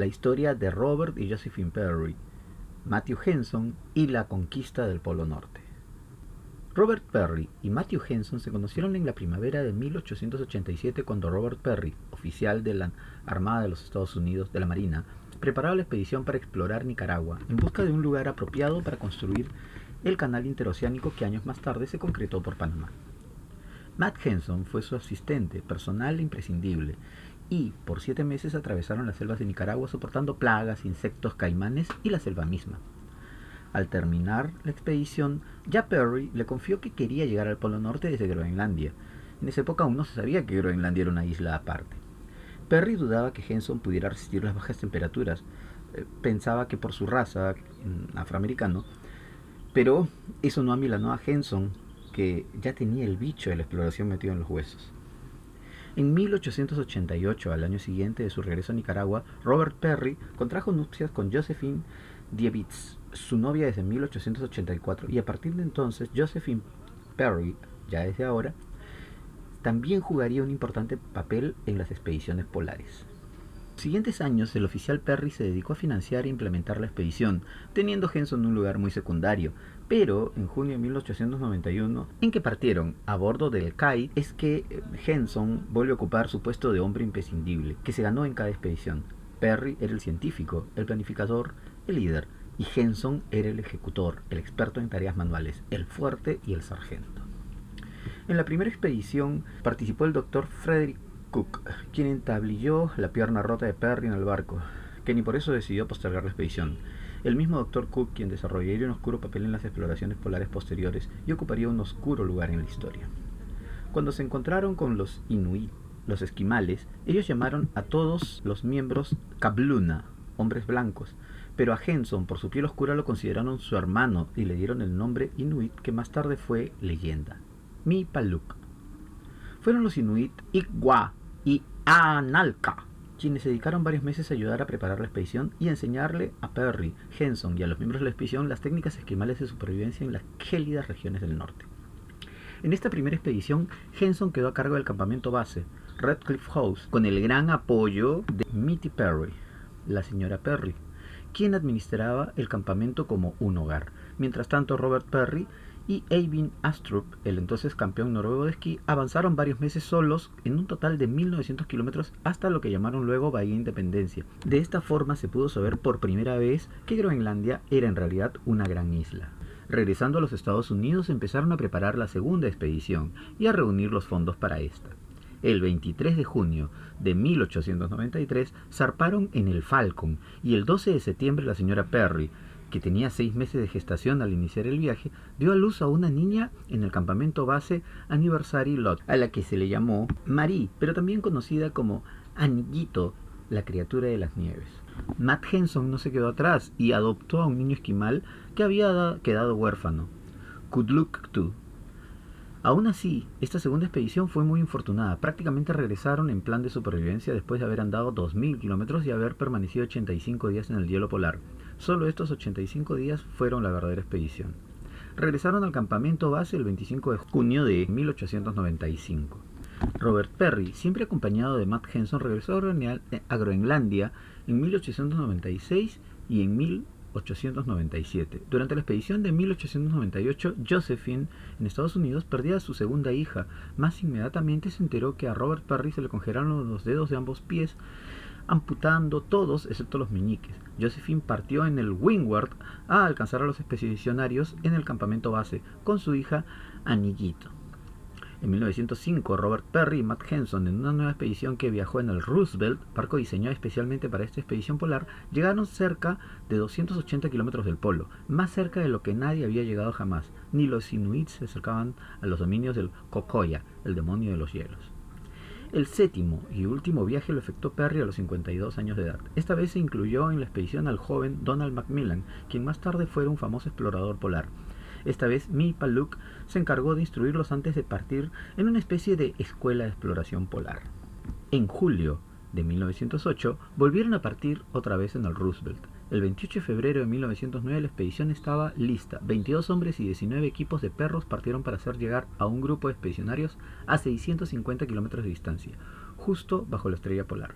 la historia de Robert y Josephine Perry, Matthew Henson y la conquista del Polo Norte. Robert Perry y Matthew Henson se conocieron en la primavera de 1887 cuando Robert Perry, oficial de la Armada de los Estados Unidos de la Marina, preparaba la expedición para explorar Nicaragua en busca de un lugar apropiado para construir el canal interoceánico que años más tarde se concretó por Panamá. Matt Henson fue su asistente personal imprescindible y por siete meses atravesaron las selvas de Nicaragua soportando plagas, insectos, caimanes y la selva misma. Al terminar la expedición, ya Perry le confió que quería llegar al Polo Norte desde Groenlandia. En esa época aún no se sabía que Groenlandia era una isla aparte. Perry dudaba que Henson pudiera resistir las bajas temperaturas. Eh, pensaba que por su raza, mm, afroamericano, pero eso no amilanó a Henson, que ya tenía el bicho de la exploración metido en los huesos. En 1888, al año siguiente de su regreso a Nicaragua, Robert Perry contrajo nupcias con Josephine Diebitz, su novia desde 1884, y a partir de entonces Josephine Perry, ya desde ahora, también jugaría un importante papel en las expediciones polares. Siguientes años, el oficial Perry se dedicó a financiar e implementar la expedición, teniendo Henson un lugar muy secundario, pero en junio de 1891, en que partieron a bordo del Kai, es que eh, Henson vuelve a ocupar su puesto de hombre imprescindible, que se ganó en cada expedición. Perry era el científico, el planificador, el líder, y Henson era el ejecutor, el experto en tareas manuales, el fuerte y el sargento. En la primera expedición participó el doctor Frederick Cook, quien entablilló la pierna rota de Perry en el barco, que ni por eso decidió postergar la expedición. El mismo doctor Cook, quien desarrollaría un oscuro papel en las exploraciones polares posteriores y ocuparía un oscuro lugar en la historia. Cuando se encontraron con los Inuit, los esquimales, ellos llamaron a todos los miembros Kabluna, hombres blancos, pero a Henson por su piel oscura lo consideraron su hermano y le dieron el nombre Inuit que más tarde fue leyenda, Mi Paluk. Fueron los Inuit Igwa y Analka quienes se dedicaron varios meses a ayudar a preparar la expedición y enseñarle a Perry, Henson y a los miembros de la expedición las técnicas esquimales de supervivencia en las gélidas regiones del norte. En esta primera expedición, Henson quedó a cargo del campamento base, Redcliffe House, con el gran apoyo de Mitty Perry, la señora Perry, quien administraba el campamento como un hogar. Mientras tanto, Robert Perry y Eivind Astrup, el entonces campeón noruego de esquí, avanzaron varios meses solos en un total de 1900 kilómetros hasta lo que llamaron luego Bahía Independencia. De esta forma se pudo saber por primera vez que Groenlandia era en realidad una gran isla. Regresando a los Estados Unidos empezaron a preparar la segunda expedición y a reunir los fondos para esta. El 23 de junio de 1893 zarparon en el Falcon y el 12 de septiembre la señora Perry, que tenía seis meses de gestación al iniciar el viaje, dio a luz a una niña en el campamento base Anniversary Lot, a la que se le llamó Marie, pero también conocida como Anillito, la criatura de las nieves. Matt Henson no se quedó atrás y adoptó a un niño esquimal que había quedado huérfano, Kudluktu, Aún así, esta segunda expedición fue muy infortunada. Prácticamente regresaron en plan de supervivencia después de haber andado 2.000 kilómetros y haber permanecido 85 días en el hielo polar. Solo estos 85 días fueron la verdadera expedición. Regresaron al campamento base el 25 de junio de 1895. Robert Perry, siempre acompañado de Matt Henson, regresó a Groenlandia en 1896 y en 1897 1897. Durante la expedición de 1898, Josephine, en Estados Unidos, perdía a su segunda hija. Más inmediatamente se enteró que a Robert Perry se le congelaron los dedos de ambos pies, amputando todos excepto los meñiques. Josephine partió en el Windward a alcanzar a los expedicionarios en el campamento base con su hija Anillito. En 1905, Robert Perry y Matt Henson, en una nueva expedición que viajó en el Roosevelt, barco diseñado especialmente para esta expedición polar, llegaron cerca de 280 kilómetros del polo, más cerca de lo que nadie había llegado jamás. Ni los inuits se acercaban a los dominios del Kokoya, el demonio de los hielos. El séptimo y último viaje lo efectuó Perry a los 52 años de edad. Esta vez se incluyó en la expedición al joven Donald Macmillan, quien más tarde fue un famoso explorador polar. Esta vez Mi Paluk se encargó de instruirlos antes de partir en una especie de escuela de exploración polar. En julio de 1908 volvieron a partir otra vez en el Roosevelt. El 28 de febrero de 1909 la expedición estaba lista. 22 hombres y 19 equipos de perros partieron para hacer llegar a un grupo de expedicionarios a 650 kilómetros de distancia, justo bajo la estrella polar.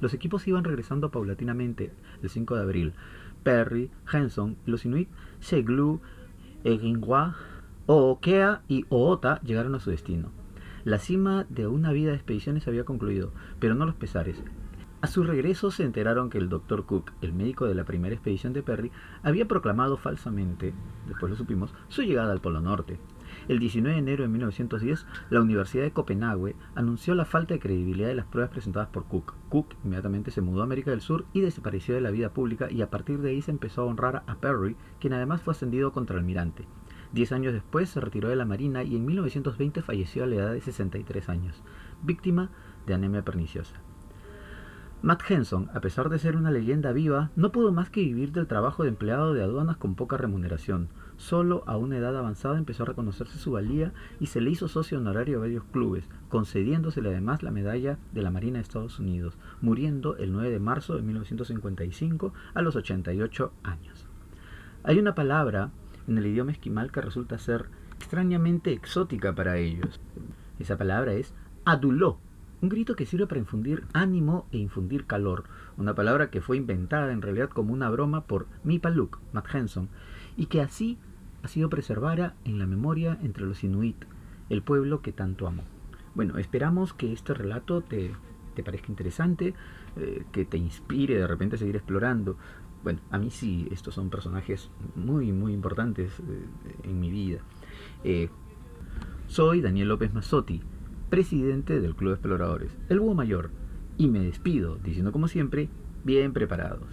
Los equipos iban regresando paulatinamente el 5 de abril. Perry, Henson los Inuit Seglu, Eginwa, Ookea y Oota llegaron a su destino. La cima de una vida de expediciones había concluido, pero no los pesares. A su regreso se enteraron que el Dr. Cook, el médico de la primera expedición de Perry, había proclamado falsamente, después lo supimos, su llegada al Polo Norte. El 19 de enero de 1910, la Universidad de Copenhague anunció la falta de credibilidad de las pruebas presentadas por Cook. Cook inmediatamente se mudó a América del Sur y desapareció de la vida pública y a partir de ahí se empezó a honrar a Perry, quien además fue ascendido contraalmirante. Diez años después se retiró de la Marina y en 1920 falleció a la edad de 63 años, víctima de anemia perniciosa. Matt Henson, a pesar de ser una leyenda viva, no pudo más que vivir del trabajo de empleado de aduanas con poca remuneración. Solo a una edad avanzada empezó a reconocerse su valía y se le hizo socio honorario de varios clubes, concediéndosele además la medalla de la Marina de Estados Unidos, muriendo el 9 de marzo de 1955 a los 88 años. Hay una palabra en el idioma esquimal que resulta ser extrañamente exótica para ellos. Esa palabra es aduló, un grito que sirve para infundir ánimo e infundir calor, una palabra que fue inventada en realidad como una broma por Mipaluk, Matt Henson, y que así ha sido preservada en la memoria entre los Inuit, el pueblo que tanto amó. Bueno, esperamos que este relato te, te parezca interesante, eh, que te inspire de repente a seguir explorando. Bueno, a mí sí, estos son personajes muy, muy importantes eh, en mi vida. Eh, soy Daniel López Mazzotti presidente del Club de Exploradores, el Búho Mayor, y me despido diciendo como siempre, bien preparados.